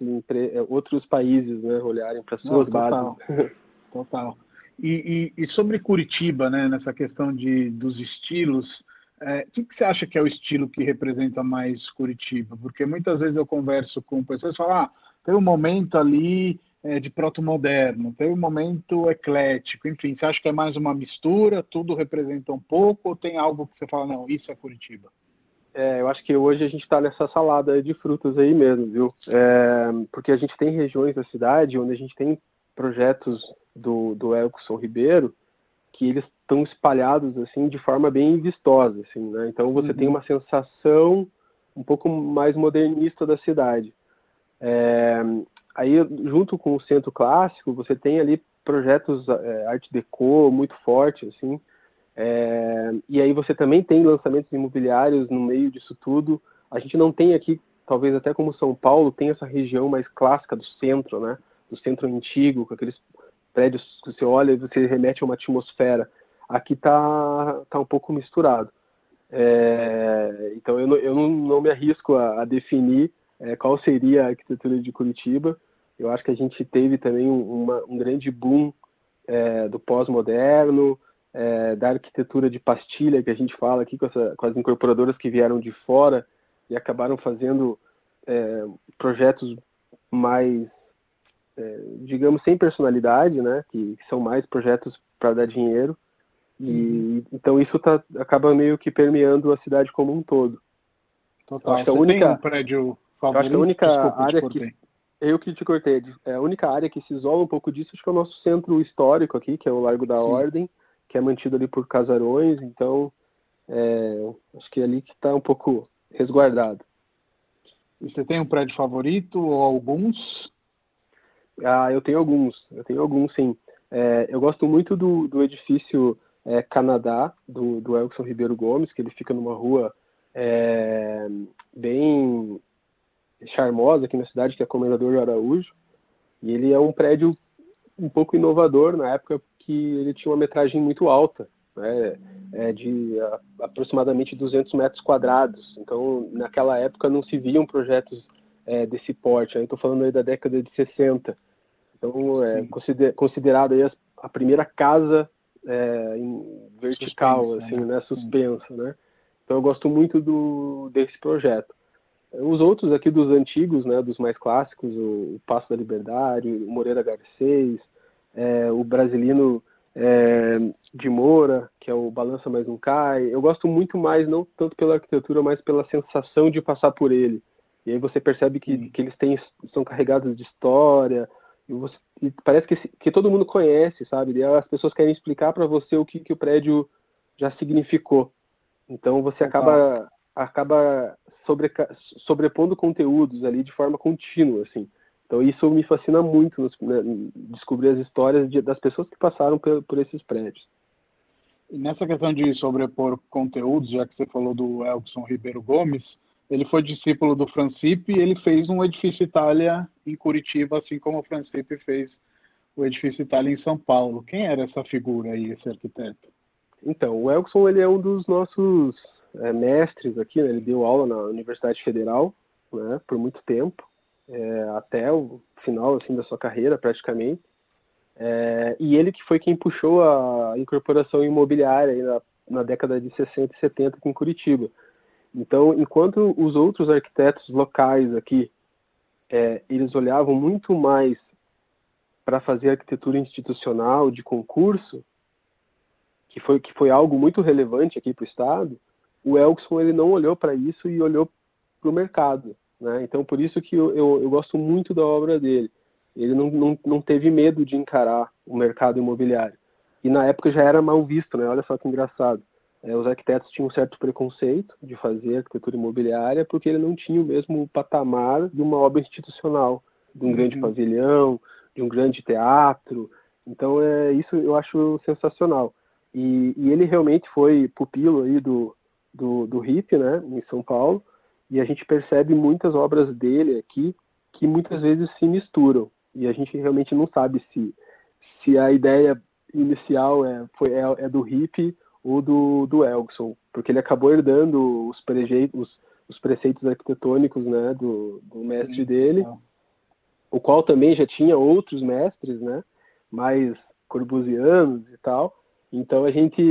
outros países né, olharem para suas Não, total, bases. Total. E, e, e, sobre Curitiba, né, nessa questão de, dos estilos, é, o que, você acha que é o estilo que representa mais Curitiba? Porque muitas vezes eu converso com pessoas e falo, ah, tem um momento ali é, de proto-moderno, tem um momento eclético, enfim, você acha que é mais uma mistura, tudo representa um pouco, ou tem algo que você fala, não, isso é Curitiba? É, eu acho que hoje a gente está nessa salada de frutas aí mesmo, viu? É, porque a gente tem regiões da cidade onde a gente tem projetos do, do Elkson Ribeiro que eles estão espalhados assim de forma bem vistosa, assim, né? Então você uhum. tem uma sensação um pouco mais modernista da cidade. É, aí junto com o centro clássico você tem ali projetos é, art deco muito fortes, assim. É, e aí você também tem lançamentos imobiliários no meio disso tudo. A gente não tem aqui, talvez até como São Paulo, tem essa região mais clássica do centro, né? Do centro antigo, com aqueles prédios que você olha e você remete a uma atmosfera aqui está tá um pouco misturado. É, então eu, não, eu não, não, me arrisco a, a definir é, qual seria a arquitetura de Curitiba. Eu acho que a gente teve também uma, um grande boom é, do pós-moderno, é, da arquitetura de pastilha que a gente fala aqui com, essa, com as incorporadoras que vieram de fora e acabaram fazendo é, projetos mais, é, digamos, sem personalidade, né? que, que são mais projetos para dar dinheiro. E uhum. então isso tá, acaba meio que permeando a cidade como um todo. Total. Acho que a única um prédio favorito, acho que a única Desculpa, área que eu que te cortei, é a única área que se isola um pouco disso acho que é o nosso centro histórico aqui, que é o Largo da Sim. Ordem, que é mantido ali por casarões, então é, acho que é ali que está um pouco resguardado. Você tem um prédio favorito ou alguns? Ah, eu tenho alguns, eu tenho alguns sim. É, eu gosto muito do, do edifício é, Canadá, do, do Elson Ribeiro Gomes, que ele fica numa rua é, bem charmosa aqui na cidade, que é Comendador de Araújo. E ele é um prédio um pouco inovador na época que ele tinha uma metragem muito alta, né, é de aproximadamente 200 metros quadrados. Então, naquela época não se viam projetos é, desse porte. Estou falando aí da década de 60. Então, é consider, considerado aí a primeira casa é, vertical, assim, né? né? Suspensa, né? Então eu gosto muito do, desse projeto. Os outros aqui dos antigos, né, dos mais clássicos, o, o Passo da Liberdade, o Moreira Garcês, é, o Brasilino é, de Moura, que é o Balança Mais Um Cai. Eu gosto muito mais, não tanto pela arquitetura, mas pela sensação de passar por ele. E aí você percebe que, que eles têm, são carregados de história, e, você, e parece que, que, todo mundo conhece, sabe? E as pessoas querem explicar para você o que, que o prédio já significou. Então você acaba, acaba sobre, sobrepondo conteúdos ali de forma contínua, assim. Então isso me fascina muito, né, descobrir as histórias de, das pessoas que passaram por, por esses prédios. E nessa questão de sobrepor conteúdos, já que você falou do Elkson Ribeiro Gomes, ele foi discípulo do Francipe e ele fez um edifício Itália em Curitiba, assim como o Francipe fez o edifício Itália em São Paulo. Quem era essa figura aí, esse arquiteto? Então, o Elkson ele é um dos nossos é, mestres aqui, né? ele deu aula na Universidade Federal né, por muito tempo, é, até o final assim, da sua carreira praticamente. É, e ele que foi quem puxou a incorporação imobiliária na, na década de 60 e 70 aqui em Curitiba. Então, enquanto os outros arquitetos locais aqui, é, eles olhavam muito mais para fazer arquitetura institucional de concurso, que foi, que foi algo muito relevante aqui para o Estado, o Elkson ele não olhou para isso e olhou para o mercado. Né? Então, por isso que eu, eu, eu, gosto muito da obra dele. Ele não, não, não teve medo de encarar o mercado imobiliário. E na época já era mal visto, né? olha só que engraçado é, os arquitetos tinham um certo preconceito de fazer arquitetura imobiliária porque ele não tinha o mesmo patamar de uma obra institucional, de um uhum. grande pavilhão, de um grande teatro. Então é isso eu acho sensacional. E, e ele realmente foi pupilo aí do, do, do HIP, né, em São Paulo, e a gente percebe muitas obras dele aqui que muitas vezes se misturam. E a gente realmente não sabe se, se a ideia inicial é, foi, é, é do HIP o do, do Elgson, porque ele acabou herdando os, prejeitos, os preceitos arquitetônicos né, do, do mestre Sim, dele, é. o qual também já tinha outros mestres, né, mais corbusianos e tal. Então a gente,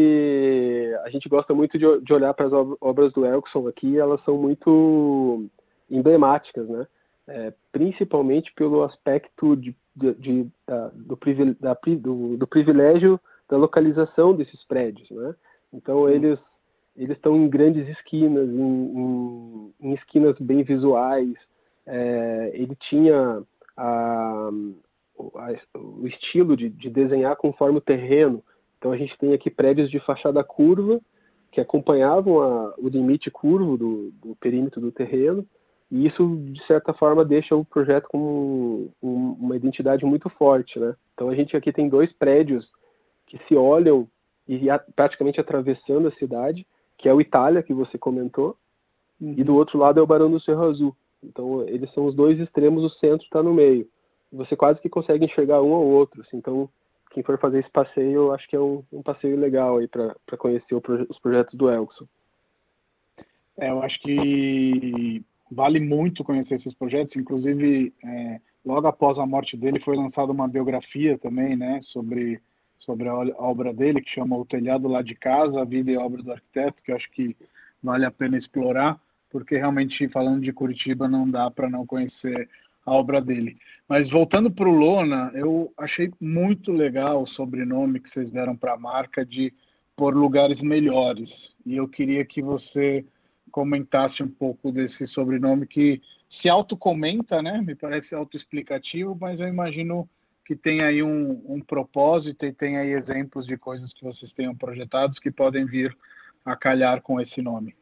a gente gosta muito de, de olhar para as obras do Elgson aqui, elas são muito emblemáticas, né? É, principalmente pelo aspecto de, de, de da, do, da, do, do privilégio da localização desses prédios. Né? Então eles eles estão em grandes esquinas, em, em, em esquinas bem visuais. É, ele tinha a, a, o estilo de, de, desenhar conforme o terreno. Então a gente tem aqui prédios de fachada curva que acompanhavam a, o limite curvo do, do, perímetro do terreno, e isso, de certa forma, deixa o projeto com um, uma identidade muito forte. Né? Então a gente aqui tem dois prédios que se olham e a, praticamente atravessando a cidade, que é o Itália, que você comentou, uhum. e do outro lado é o Barão do Cerro Azul. Então eles são os dois extremos, o centro está no meio. Você quase que consegue enxergar um ao outro. Assim, então quem for fazer esse passeio, eu acho que é um, um passeio legal aí para conhecer proje os projetos do Elkson. É, eu acho que vale muito conhecer esses projetos, inclusive é, logo após a morte dele foi lançada uma biografia também, né, sobre, sobre a obra dele, que chama O Telhado Lá de Casa, a vida e obra do arquiteto, que eu acho que vale a pena explorar, porque realmente falando de Curitiba não dá para não conhecer a obra dele. Mas voltando para o Lona, eu achei muito legal o sobrenome que vocês deram para a marca de por lugares melhores. E eu queria que você comentasse um pouco desse sobrenome que se autocomenta, né? Me parece autoexplicativo, mas eu imagino que tem aí um, um propósito e tem aí exemplos de coisas que vocês tenham projetados que podem vir a calhar com esse nome.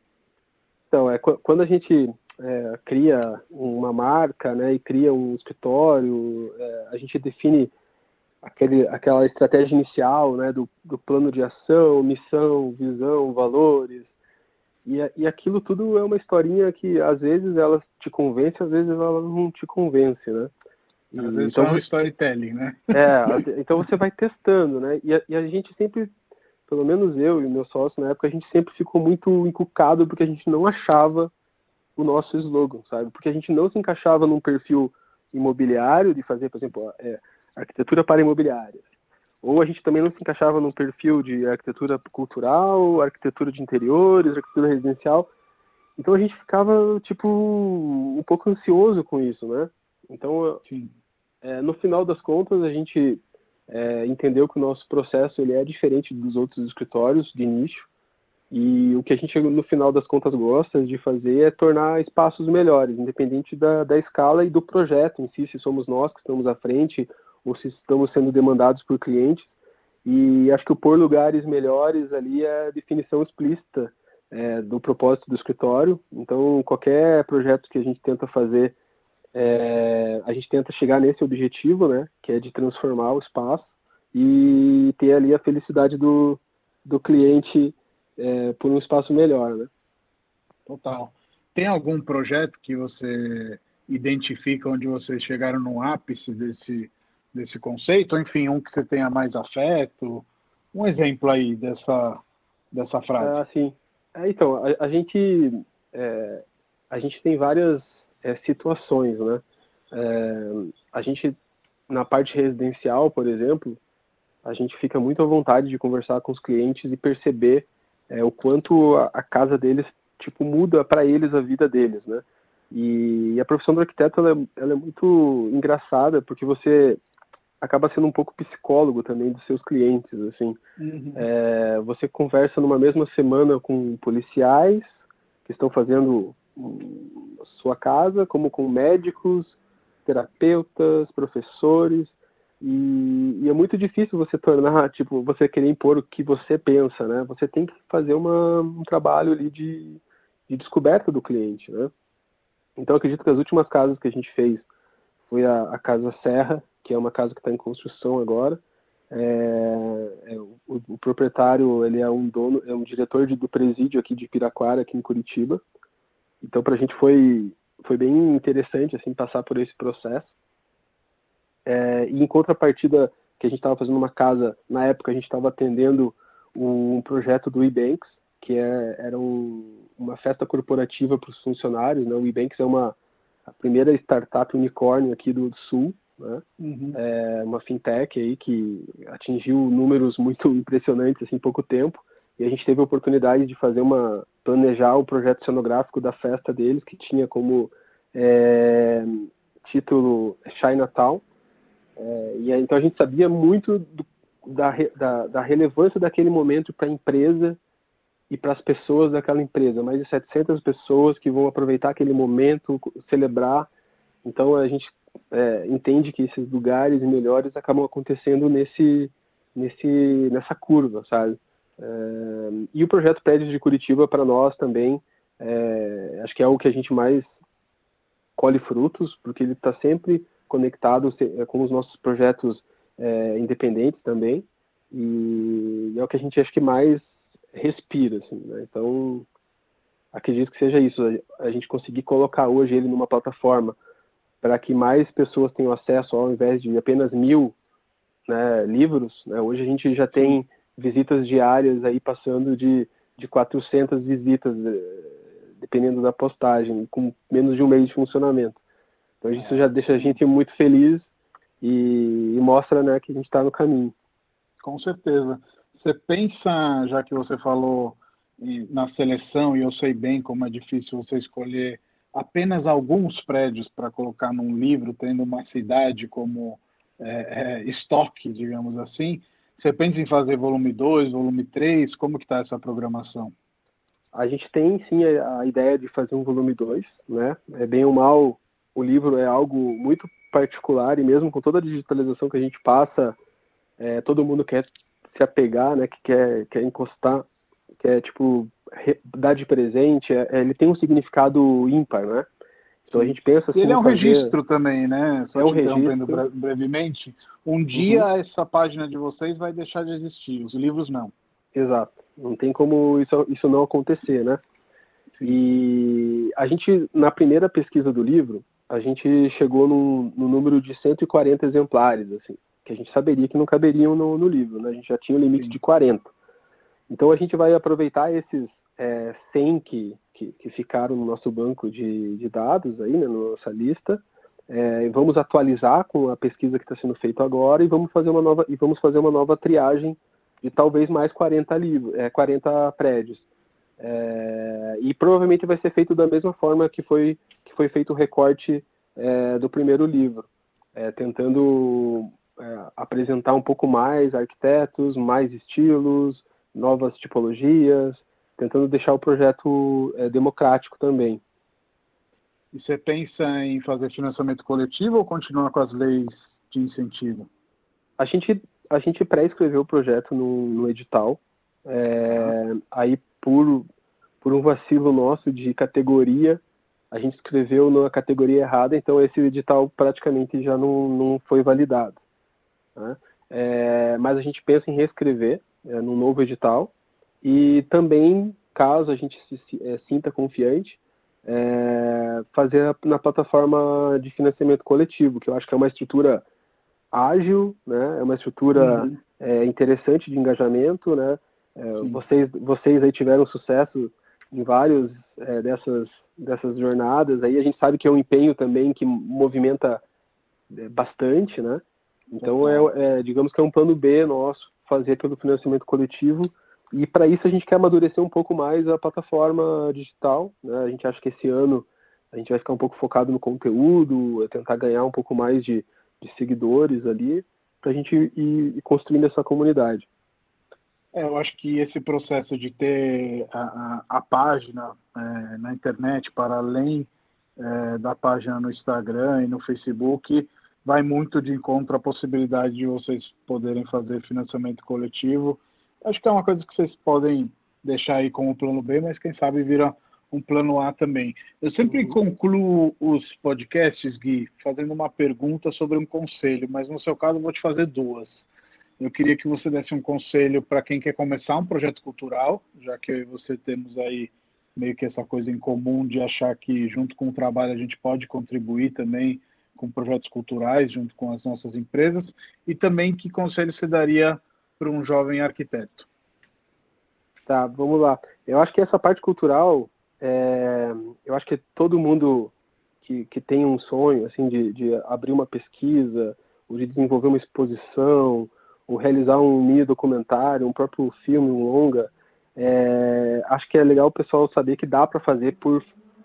Então, é, quando a gente é, cria uma marca né, e cria um escritório, é, a gente define aquele, aquela estratégia inicial né, do, do plano de ação, missão, visão, valores. E, e aquilo tudo é uma historinha que às vezes ela te convence, às vezes ela não te convence, né? E, às vezes então, é um storytelling, né? *laughs* É, então você vai testando, né? E a, e a gente sempre, pelo menos eu e meu sócio na época, a gente sempre ficou muito encucado porque a gente não achava o nosso slogan, sabe? Porque a gente não se encaixava num perfil imobiliário de fazer, por exemplo, é, arquitetura para imobiliárias. Ou a gente também não se encaixava num perfil de arquitetura cultural, arquitetura de interiores, arquitetura residencial. Então a gente ficava, tipo, um pouco ansioso com isso, né? Então, é, no final das contas, a gente é, entendeu que o nosso processo ele é diferente dos outros escritórios de nicho. E o que a gente, no final das contas, gosta de fazer é tornar espaços melhores, independente da, da escala e do projeto em si, se somos nós que estamos à frente ou se estamos sendo demandados por clientes. E acho que o pôr lugares melhores ali é a definição explícita é, do propósito do escritório. Então, qualquer projeto que a gente tenta fazer, é, a gente tenta chegar nesse objetivo, né, que é de transformar o espaço e ter ali a felicidade do, do cliente é, por um espaço melhor, né? Total. Tem algum projeto que você identifica onde vocês chegaram no ápice desse, desse conceito? Ou, enfim, um que você tenha mais afeto? Um exemplo aí dessa, dessa frase. Ah, sim. É, então, a, a gente, é, a gente tem várias é, situações, né? É, a gente, na parte residencial, por exemplo, a gente fica muito à vontade de conversar com os clientes e perceber é, o quanto a, a, casa deles tipo muda para eles a vida deles, né? E, a profissão do arquiteto ela é, ela é, muito engraçada porque você acaba sendo um pouco psicólogo também dos seus clientes, assim. Uhum. É, você conversa numa mesma semana com policiais que estão fazendo sua casa, como com médicos, terapeutas, professores. E, e, é muito difícil você tornar, tipo, você querer impor o que você pensa, né? Você tem que fazer uma, um trabalho ali de, de descoberta do cliente, né? Então acredito que as últimas casas que a gente fez foi a, a Casa Serra, que é uma casa que está em construção agora. É, é, o, o, proprietário ele é um dono, é um diretor de, do presídio aqui de Piraquara, aqui em Curitiba. Então para a gente foi, foi bem interessante assim passar por esse processo. É, e em contrapartida, que a gente estava fazendo uma casa, na época a gente estava atendendo um projeto do eBanks, que é, era um, uma festa corporativa para os funcionários. Né? O eBanks é uma, a primeira startup unicórnio aqui do, Sul, né? Uhum. É uma fintech aí que atingiu números muito *laughs* impressionantes assim, em pouco tempo. E a gente teve a oportunidade de fazer uma planejar o projeto cenográfico da festa deles, que tinha como é, título Chinatown, é, e então a gente sabia muito do, da, da, da, relevância daquele momento para a empresa e para as pessoas daquela empresa. Mais de 700 pessoas que vão aproveitar aquele momento, celebrar. Então a gente é, entende que esses lugares melhores acabam acontecendo nesse, nesse, nessa curva, sabe? E o projeto Prédios de Curitiba, para nós também, é, acho que é o que a gente mais colhe frutos, porque ele está sempre conectado é, com os nossos projetos é, independentes também, e é o que a gente acho que mais respira. Assim, né? Então, acredito que seja isso, a gente conseguir colocar hoje ele numa plataforma para que mais pessoas tenham acesso ao invés de apenas mil né, livros. Né? Hoje a gente já tem visitas diárias aí passando de, de 400 visitas, eh, dependendo da postagem, com menos de um mês de funcionamento. Então isso já deixa a gente muito feliz e, e mostra né, que a gente está no caminho. Com certeza. Você pensa, já que você falou na seleção, e eu sei bem como é difícil você escolher apenas alguns prédios para colocar num livro, tendo uma cidade como é, é, estoque, digamos assim. Você pensa em fazer volume 2, volume 3? Como que está essa programação? A gente tem sim a ideia de fazer um volume 2, né? É bem ou mal, o livro é algo muito particular e mesmo com toda a digitalização que a gente passa, é, todo mundo quer se apegar, né? Que quer, quer encostar, quer tipo dar de presente, é, ele tem um significado ímpar, né? Então a gente pensa assim. Ele é um fazer... registro também, né? Só é um registro. brevemente. Um dia uhum. essa página de vocês vai deixar de existir, os livros não. Exato. Não tem como isso, isso não acontecer, né? E a gente, na primeira pesquisa do livro, a gente chegou no, no número de 140 exemplares, assim, que a gente saberia que não caberiam no, no livro, né? A gente já tinha o um limite Sim. de 40. Então a gente vai aproveitar esses é, 100 que, que, que, ficaram no nosso banco de, de dados, aí, né, na nossa lista, é, vamos atualizar com a pesquisa que está sendo feita agora e vamos fazer uma nova, e vamos fazer uma nova triagem de talvez mais 40, livros, é, 40 prédios. É, e provavelmente vai ser feito da mesma forma que foi, que foi feito o recorte é, do primeiro livro, é, tentando é, apresentar um pouco mais arquitetos, mais estilos, novas tipologias, tentando deixar o projeto é, democrático também. E você pensa em fazer financiamento coletivo ou continuar com as leis de incentivo? A gente, a gente pré-escreveu o projeto no, no edital. É, aí, por, por um vacilo nosso de categoria, a gente escreveu na categoria errada, então esse edital praticamente já não, não foi validado. Né? É, mas a gente pensa em reescrever é, num novo edital e também, caso a gente se, é, sinta confiante, é, fazer na plataforma de financiamento coletivo, que eu acho que é uma estrutura ágil, né? é uma estrutura uhum. é, interessante de engajamento. Né? Vocês, vocês aí tiveram sucesso em vários é, dessas, dessas jornadas, aí a gente sabe que é um empenho também que movimenta bastante, né? Então é, é, digamos que é um plano B nosso fazer pelo financiamento coletivo e para isso a gente quer amadurecer um pouco mais a plataforma digital. Né? A gente acha que esse ano a gente vai ficar um pouco focado no conteúdo, tentar ganhar um pouco mais de, de seguidores ali, para a gente ir, ir, construindo essa comunidade. É, eu acho que esse processo de ter a, a, a página é, na internet para além é, da página no Instagram e no Facebook vai muito de encontro à possibilidade de vocês poderem fazer financiamento coletivo acho que é uma coisa que vocês podem deixar aí como plano B, mas quem sabe vira um plano A também. Eu sempre uhum. concluo os podcasts, Gui, fazendo uma pergunta sobre um conselho, mas no seu caso eu vou te fazer duas. Eu queria que você desse um conselho para quem quer começar um projeto cultural, já que você temos aí meio que essa coisa em comum de achar que junto com o trabalho a gente pode contribuir também com projetos culturais, junto com as nossas empresas, e também que conselho você daria para um jovem arquiteto? Tá, vamos lá. Eu acho que essa parte cultural, é, eu acho que todo mundo que, que tem um sonho assim de, de abrir uma pesquisa, ou de desenvolver uma exposição, ou realizar um mini documentário, um próprio filme, um longa, é, acho que é legal o pessoal saber que dá para fazer por,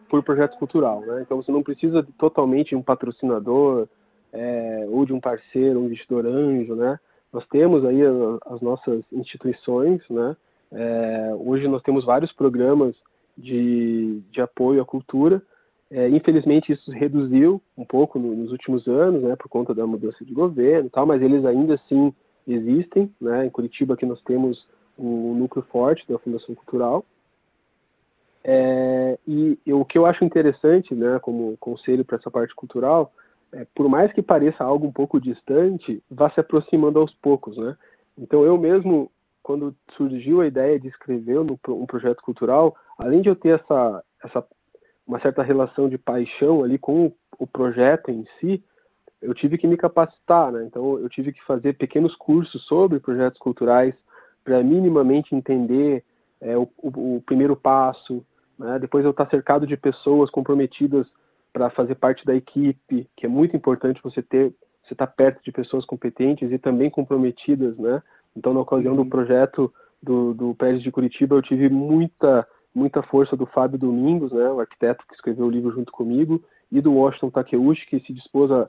por projeto cultural. Né? Então você não precisa totalmente de um patrocinador, é, ou de um parceiro, um investidor anjo, né? Nós temos aí as nossas instituições, né? É, hoje nós temos vários programas de, de apoio à cultura. É, infelizmente isso reduziu um pouco no, nos últimos anos, né, por conta da mudança de governo e tal, mas eles ainda assim existem. Né? Em Curitiba aqui nós temos o núcleo forte da Fundação Cultural. É, e, e, o que eu acho interessante, né, como conselho para essa parte cultural, é, por mais que pareça algo um pouco distante, vá se aproximando aos poucos, né? Então eu mesmo, quando surgiu a ideia de escrever um projeto cultural, além de eu ter essa, essa uma certa relação de paixão ali com o projeto em si, eu tive que me capacitar, né? Então eu tive que fazer pequenos cursos sobre projetos culturais para minimamente entender é, o, o, o, primeiro passo, né? depois eu estar cercado de pessoas comprometidas para fazer parte da equipe, que é muito importante você ter, você estar tá perto de pessoas competentes e também comprometidas, né? Então na ocasião uhum. do projeto do, do prédio de Curitiba eu tive muita muita força do Fábio Domingos, né, o arquiteto que escreveu o livro junto comigo, e do Washington Takeuchi, que se dispôs a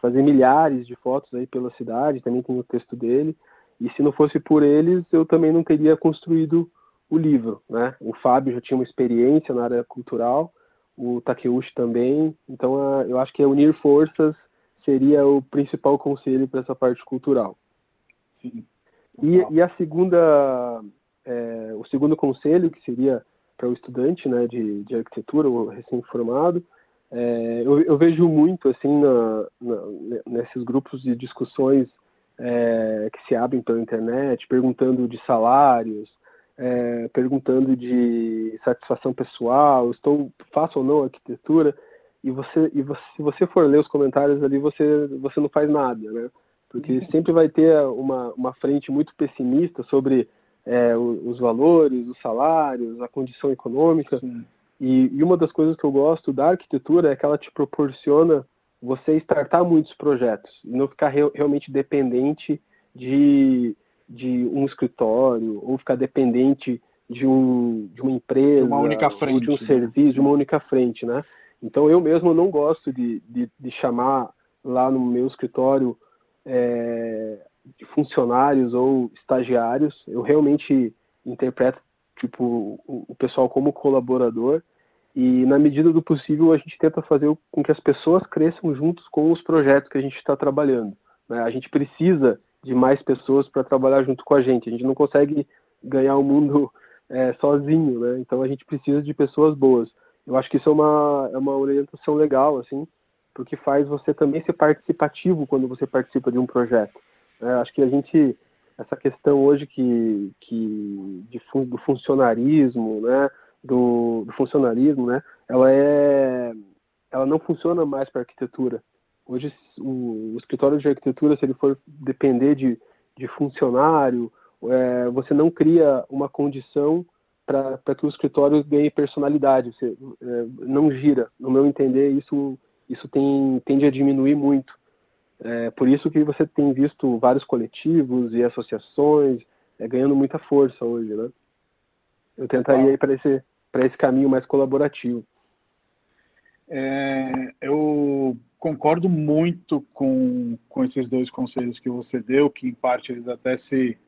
fazer milhares de fotos aí pela cidade, também tem o texto dele. E se não fosse por eles, eu também não teria construído o livro. Né? O Fábio já tinha uma experiência na área cultural, o Takeuchi também. Então eu acho que unir forças seria o principal conselho para essa parte cultural. E, e a segunda, é, o segundo conselho, que seria para o estudante né, de, de arquitetura, o recém-formado. É, eu, eu, vejo muito assim na, na, nesses grupos de discussões é, que se abrem pela internet, perguntando de salários, é, perguntando de satisfação pessoal, estou faço ou não arquitetura, e você e você, se você for ler os comentários ali, você você não faz nada, né? Porque uhum. sempre vai ter uma, uma frente muito pessimista sobre é, os valores, os salários, a condição econômica. E, e, uma das coisas que eu gosto da arquitetura é que ela te proporciona você startar muitos projetos e não ficar re realmente dependente de, de um escritório ou ficar dependente de, um, de uma empresa, de uma única frente, ou de um né? serviço, de uma única frente, né? Então eu mesmo não gosto de, de, de chamar lá no meu escritório é, de funcionários ou estagiários. Eu realmente interpreto tipo o, pessoal como colaborador e na medida do possível a gente tenta fazer com que as pessoas cresçam juntos com os projetos que a gente está trabalhando. Né? A gente precisa de mais pessoas para trabalhar junto com a gente. A gente não consegue ganhar o mundo *laughs* é, sozinho, né? Então a gente precisa de pessoas boas. Eu acho que isso é uma, é uma orientação legal, assim, porque faz você também ser participativo quando você participa de um projeto. É, acho que a gente, essa questão hoje que, que de, do funcionarismo, né, do, do funcionarismo, né, ela é, ela não funciona mais para arquitetura. Hoje o, o, escritório de arquitetura, se ele for depender de, de funcionário, é, você não cria uma condição para que o escritório ganhe personalidade, você, é, não gira. No meu entender, isso, isso tem, tende a diminuir muito. É por isso que você tem visto vários coletivos e associações é, ganhando muita força hoje, né? Eu tentaria ir para esse, esse caminho mais colaborativo. É, eu concordo muito com, com esses dois conselhos que você deu, que em parte eles até se,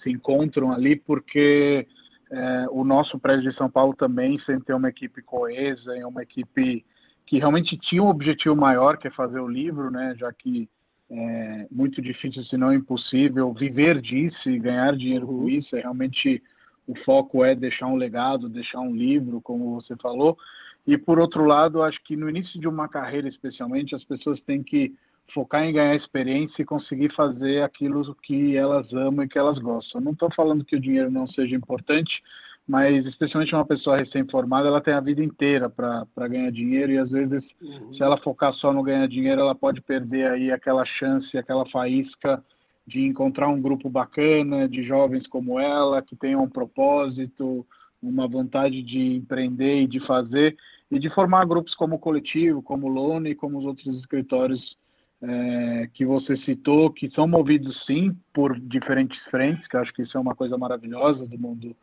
se encontram ali, porque é, o nosso prédio de São Paulo também, sem ter uma equipe coesa e uma equipe que realmente tinha um objetivo maior, que é fazer o livro, né, já que é muito difícil, se não impossível, viver disso e ganhar dinheiro com isso. É realmente o foco é deixar um legado, deixar um livro, como você falou. E por outro lado, acho que no início de uma carreira, especialmente, as pessoas têm que focar em ganhar experiência e conseguir fazer aquilo que elas amam e que elas gostam. não estou falando que o dinheiro não seja importante, mas especialmente uma pessoa recém-formada, ela tem a vida inteira para ganhar dinheiro e às vezes, uhum. se ela focar só no ganhar dinheiro, ela pode perder aí aquela chance, aquela faísca de encontrar um grupo bacana de jovens como ela, que tenham um propósito, uma vontade de empreender e de fazer, e de formar grupos como o Coletivo, como o Lone e como os outros escritórios é, que você citou, que são movidos sim por diferentes frentes, que eu acho que isso é uma coisa maravilhosa do mundo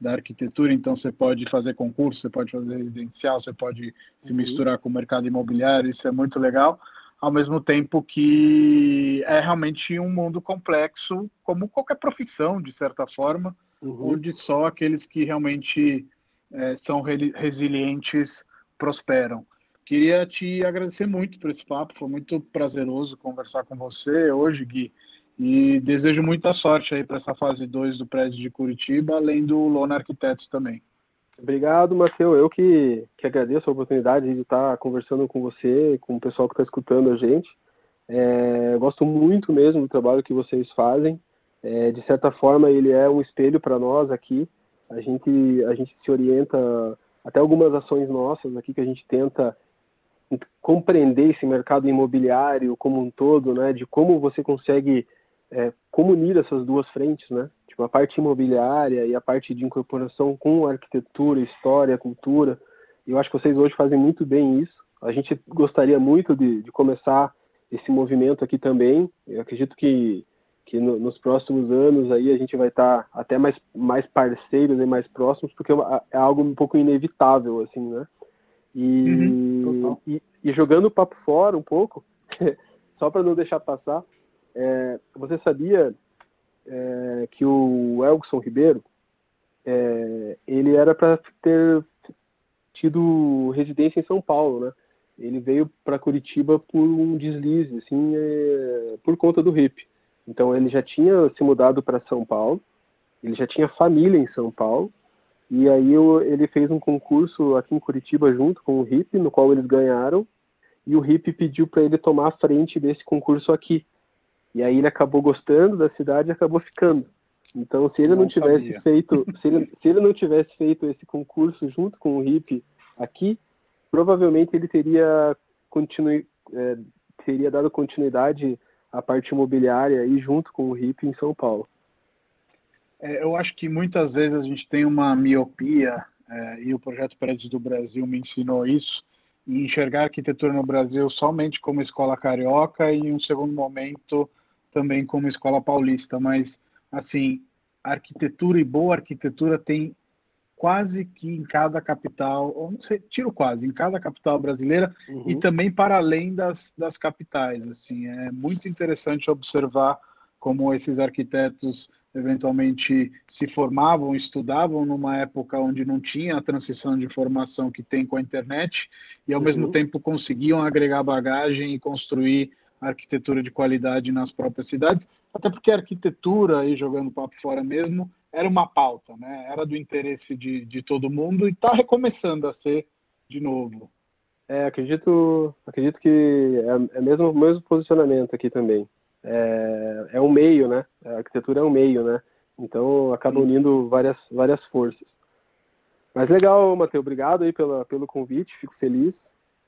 da arquitetura, então você pode fazer concurso, você pode fazer residencial, você pode se uhum. misturar com o mercado imobiliário, isso é muito legal, ao mesmo tempo que é realmente um mundo complexo, como qualquer profissão, de certa forma, uhum. onde só aqueles que realmente é, são resilientes prosperam. Queria te agradecer muito por esse papo, foi muito prazeroso conversar com você hoje, Gui. E desejo muita sorte aí para essa fase 2 do prédio de Curitiba, além do Lona Arquitetos também. Obrigado, Matheus. Eu que, que agradeço a oportunidade de estar conversando com você, com o pessoal que está escutando a gente. É, gosto muito mesmo do trabalho que vocês fazem. É, de certa forma, ele é um espelho para nós aqui. A gente, a gente se orienta até algumas ações nossas aqui que a gente tenta compreender esse mercado imobiliário como um todo, né, de como você consegue é, essas duas frentes, né, tipo a parte imobiliária e a parte de incorporação com arquitetura, história, cultura. Eu acho que vocês hoje fazem muito bem isso. A gente gostaria muito de, de começar esse movimento aqui também. Eu acredito que, que no, nos próximos anos aí a gente vai estar até mais, mais parceiros e mais próximos, porque é, é algo um pouco inevitável, assim, né? E, uhum, e, e, jogando o papo fora um pouco, *laughs* só para não deixar passar, é, você sabia é, que o Elgson Ribeiro, é, ele era para ter tido residência em São Paulo, né? Ele veio para Curitiba por um deslize, assim, é, por conta do RIP. Então ele já tinha se mudado para São Paulo, ele já tinha família em São Paulo, e aí ele fez um concurso aqui em Curitiba junto com o RIP, no qual eles ganharam, e o RIP pediu para ele tomar a frente desse concurso aqui. E aí ele acabou gostando da cidade e acabou ficando. Então se ele não, não tivesse sabia. feito, se ele, se ele não tivesse feito esse concurso junto com o RIP aqui, provavelmente ele teria continu, é, teria dado continuidade à parte imobiliária aí junto com o RIP em São Paulo. É, eu acho que muitas vezes a gente tem uma miopia, é, e o Projeto Prédios do Brasil me ensinou isso, e enxergar a arquitetura no Brasil somente como escola carioca e em um segundo momento também como escola paulista. Mas, assim, arquitetura e boa arquitetura tem quase que em cada capital, ou não sei, tiro quase, em cada capital brasileira uhum. e também para além das, das capitais. Assim, é muito interessante observar como esses arquitetos eventualmente se formavam, estudavam numa época onde não tinha a transição de informação que tem com a internet e ao uhum. mesmo tempo conseguiam agregar bagagem e construir arquitetura de qualidade nas próprias cidades, até porque a arquitetura, aí jogando papo fora mesmo, era uma pauta, né? era do interesse de, de todo mundo e está recomeçando a ser de novo. É, acredito, acredito que é, é mesmo o mesmo posicionamento aqui também é, é um meio, né? A arquitetura é um meio, né? Então acaba unindo várias, várias forças. Mas legal, Matheus, obrigado aí pela, pelo convite, fico feliz.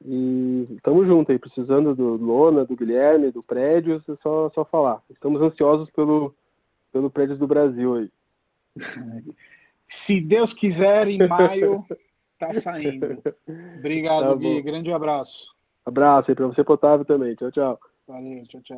E estamos juntos aí, precisando do Lona, do Guilherme, do prédio, é só, só falar. Estamos ansiosos pelo, pelo prédio do Brasil aí. *laughs* Se Deus quiser, em maio tá saindo. *laughs* Obrigado, tá Gui. Grande abraço. Abraço aí para você, Potávio, também. Tchau, tchau. Valeu, tchau, tchau.